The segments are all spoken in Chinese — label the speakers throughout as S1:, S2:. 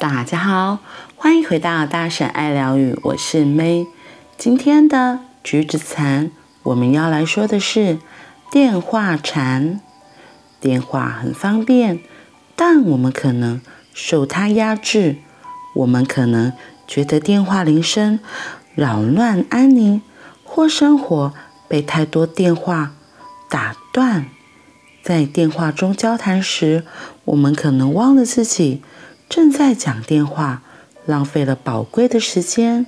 S1: 大家好，欢迎回到大婶爱疗愈，我是 May。今天的橘子禅，我们要来说的是电话禅。电话很方便，但我们可能受它压制。我们可能觉得电话铃声扰乱安宁，或生活被太多电话打断。在电话中交谈时，我们可能忘了自己正在讲电话，浪费了宝贵的时间，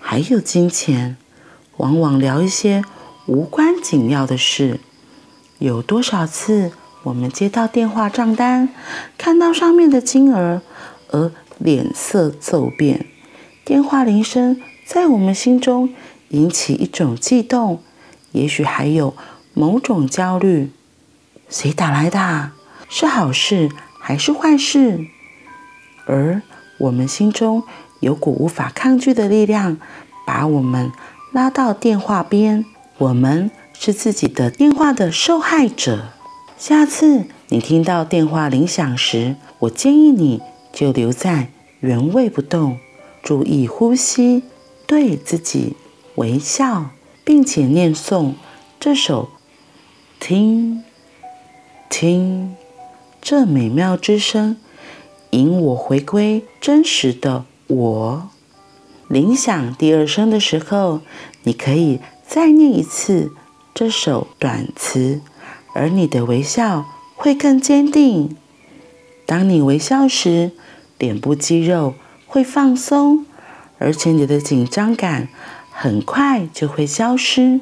S1: 还有金钱。往往聊一些无关紧要的事。有多少次我们接到电话账单，看到上面的金额，而脸色骤变？电话铃声在我们心中引起一种悸动，也许还有某种焦虑。谁打来的？是好事还是坏事？而我们心中有股无法抗拒的力量，把我们拉到电话边。我们是自己的电话的受害者。下次你听到电话铃响时，我建议你就留在原位不动，注意呼吸，对自己微笑，并且念诵这首听。听，这美妙之声，引我回归真实的我。铃响第二声的时候，你可以再念一次这首短词，而你的微笑会更坚定。当你微笑时，脸部肌肉会放松，而且你的紧张感很快就会消失。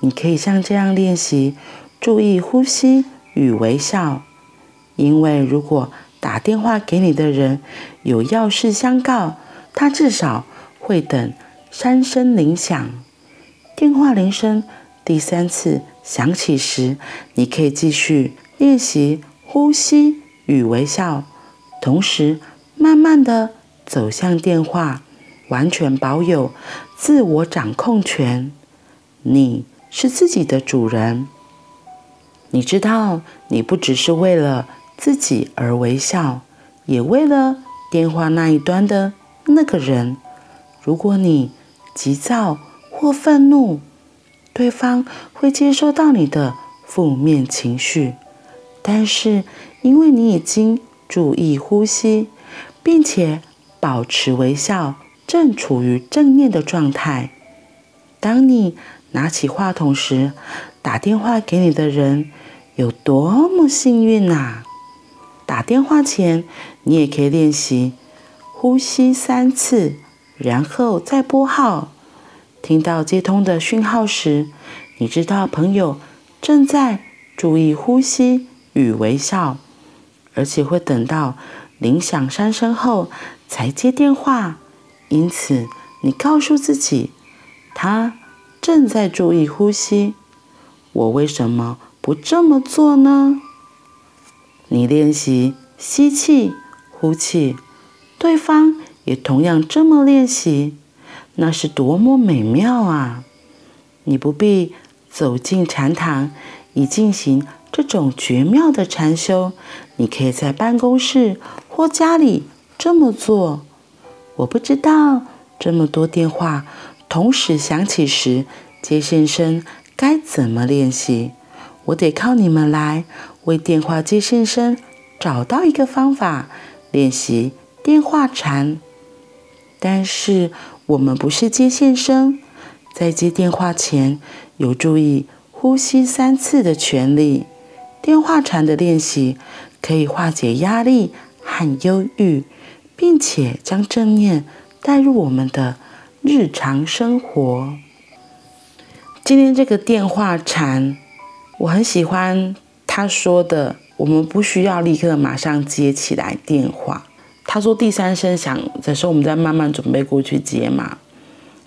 S1: 你可以像这样练习，注意呼吸。与微笑，因为如果打电话给你的人有要事相告，他至少会等三声铃响。电话铃声第三次响起时，你可以继续练习呼吸与微笑，同时慢慢地走向电话，完全保有自我掌控权。你是自己的主人。你知道，你不只是为了自己而微笑，也为了电话那一端的那个人。如果你急躁或愤怒，对方会接收到你的负面情绪。但是，因为你已经注意呼吸，并且保持微笑，正处于正念的状态。当你拿起话筒时，打电话给你的人。有多么幸运呐、啊！打电话前，你也可以练习呼吸三次，然后再拨号。听到接通的讯号时，你知道朋友正在注意呼吸与微笑，而且会等到铃响三声后才接电话。因此，你告诉自己，他正在注意呼吸。我为什么不这么做呢？你练习吸气、呼气，对方也同样这么练习，那是多么美妙啊！你不必走进禅堂以进行这种绝妙的禅修，你可以在办公室或家里这么做。我不知道这么多电话同时响起时，接线生该怎么练习。我得靠你们来为电话接线生找到一个方法练习电话禅。但是我们不是接线生，在接电话前有注意呼吸三次的权利。电话禅的练习可以化解压力和忧郁，并且将正念带入我们的日常生活。今天这个电话禅。我很喜欢他说的，我们不需要立刻马上接起来电话。他说第三声响的时候，我们再慢慢准备过去接嘛。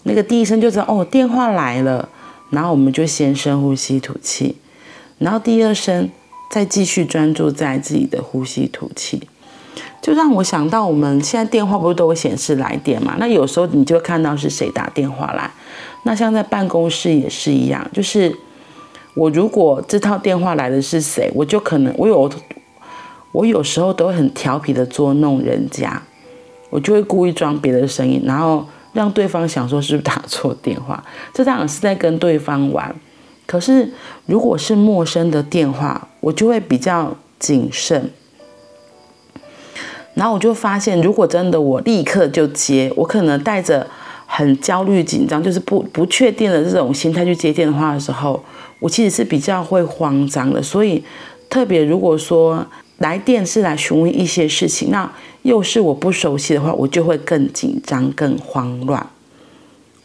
S1: 那个第一声就是哦，电话来了，然后我们就先深呼吸吐气，然后第二声再继续专注在自己的呼吸吐气，就让我想到我们现在电话不是都会显示来电嘛？那有时候你就看到是谁打电话来，那像在办公室也是一样，就是。我如果这套电话来的是谁，我就可能我有，我有时候都会很调皮的捉弄人家，我就会故意装别的声音，然后让对方想说是不是打错电话。这当然是在跟对方玩。可是如果是陌生的电话，我就会比较谨慎。然后我就发现，如果真的我立刻就接，我可能带着很焦虑、紧张，就是不不确定的这种心态去接电话的时候，我其实是比较会慌张的。所以，特别如果说来电是来询问一些事情，那又是我不熟悉的话，我就会更紧张、更慌乱。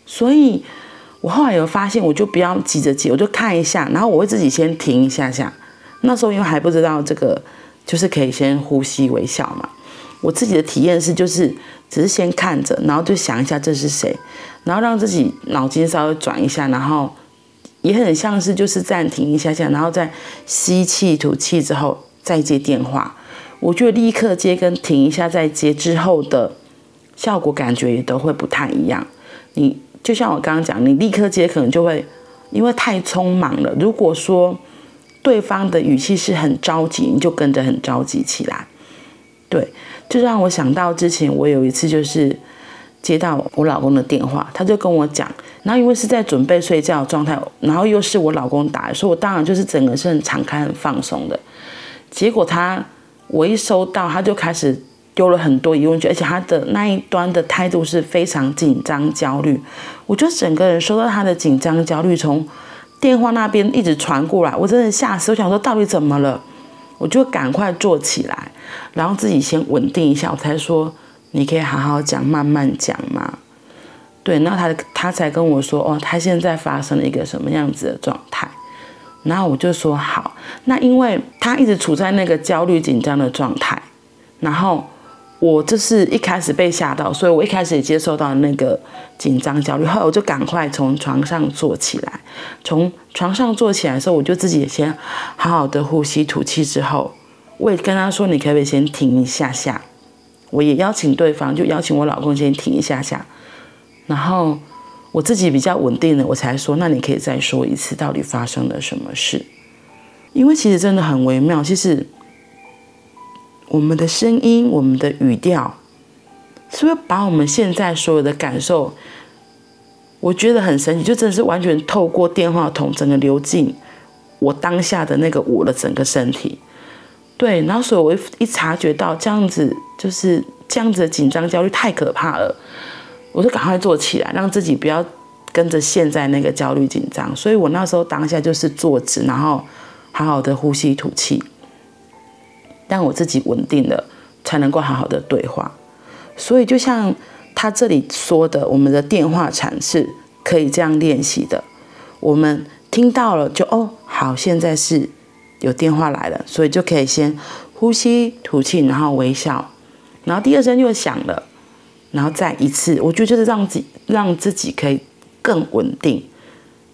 S1: 所以我后来有发现，我就不要急着接，我就看一下，然后我会自己先停一下下。那时候因为还不知道这个，就是可以先呼吸微笑嘛。我自己的体验是，就是只是先看着，然后就想一下这是谁，然后让自己脑筋稍微转一下，然后也很像是就是暂停一下下，然后再吸气吐气之后再接电话。我觉得立刻接跟停一下再接之后的效果感觉也都会不太一样。你就像我刚刚讲，你立刻接可能就会因为太匆忙了。如果说对方的语气是很着急，你就跟着很着急起来。对，就让我想到之前我有一次就是接到我老公的电话，他就跟我讲，然后因为是在准备睡觉状态，然后又是我老公打，所以我当然就是整个是很敞开、很放松的。结果他我一收到，他就开始丢了很多疑问句，而且他的那一端的态度是非常紧张、焦虑。我就整个人收到他的紧张、焦虑从电话那边一直传过来，我真的吓死，我想说到底怎么了？我就赶快坐起来，然后自己先稳定一下，我才说你可以好好讲，慢慢讲嘛。对，然后他他才跟我说，哦，他现在发生了一个什么样子的状态。然后我就说好，那因为他一直处在那个焦虑紧张的状态，然后。我就是一开始被吓到，所以我一开始也接受到那个紧张焦虑，后来我就赶快从床上坐起来。从床上坐起来的时候，我就自己先好好的呼吸吐气，之后我也跟他说：“你可不可以先停一下下？”我也邀请对方，就邀请我老公先停一下下。然后我自己比较稳定了，我才说：“那你可以再说一次，到底发生了什么事？”因为其实真的很微妙，其实。我们的声音，我们的语调，是不是把我们现在所有的感受，我觉得很神奇，就真的是完全透过电话筒整个流进我当下的那个我的整个身体。对，然后所以我一一察觉到这样子，就是这样子的紧张焦虑太可怕了，我就赶快坐起来，让自己不要跟着现在那个焦虑紧张。所以我那时候当下就是坐直，然后好好的呼吸吐气。让我自己稳定了，才能够好好的对话。所以，就像他这里说的，我们的电话禅是可以这样练习的。我们听到了就，就哦，好，现在是有电话来了，所以就可以先呼吸吐气，然后微笑，然后第二声又响了，然后再一次，我觉得就是让自己让自己可以更稳定，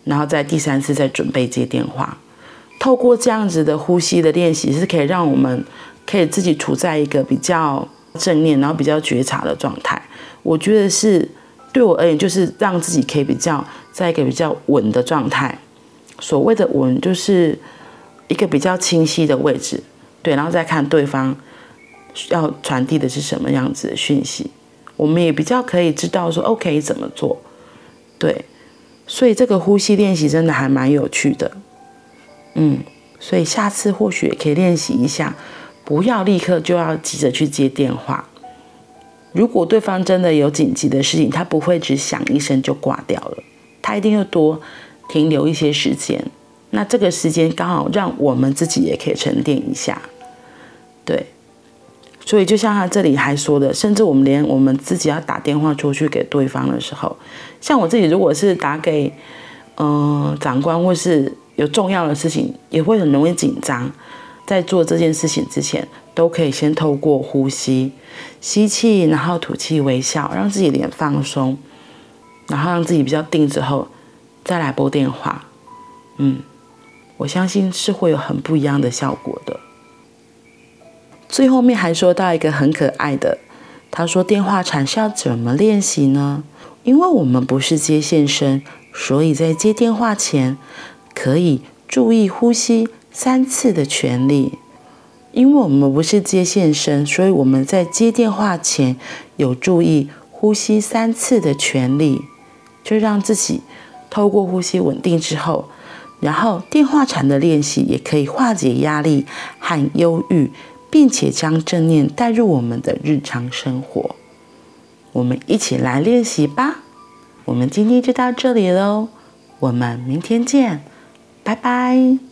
S1: 然后再第三次再准备接电话。透过这样子的呼吸的练习，是可以让我们可以自己处在一个比较正念，然后比较觉察的状态。我觉得是对我而言，就是让自己可以比较在一个比较稳的状态。所谓的稳，就是一个比较清晰的位置，对，然后再看对方要传递的是什么样子的讯息，我们也比较可以知道说，OK 怎么做。对，所以这个呼吸练习真的还蛮有趣的。嗯，所以下次或许也可以练习一下，不要立刻就要急着去接电话。如果对方真的有紧急的事情，他不会只响一声就挂掉了，他一定要多停留一些时间。那这个时间刚好让我们自己也可以沉淀一下。对，所以就像他这里还说的，甚至我们连我们自己要打电话出去给对方的时候，像我自己如果是打给嗯、长官或是。有重要的事情也会很容易紧张，在做这件事情之前，都可以先透过呼吸，吸气，然后吐气，微笑，让自己脸放松，然后让自己比较定之后，再来拨电话。嗯，我相信是会有很不一样的效果的。最后面还说到一个很可爱的，他说电话禅是要怎么练习呢？因为我们不是接线生，所以在接电话前。可以注意呼吸三次的权利，因为我们不是接线生，所以我们在接电话前有注意呼吸三次的权利，就让自己透过呼吸稳定之后，然后电话禅的练习也可以化解压力和忧郁，并且将正念带入我们的日常生活。我们一起来练习吧。我们今天就到这里喽，我们明天见，拜拜。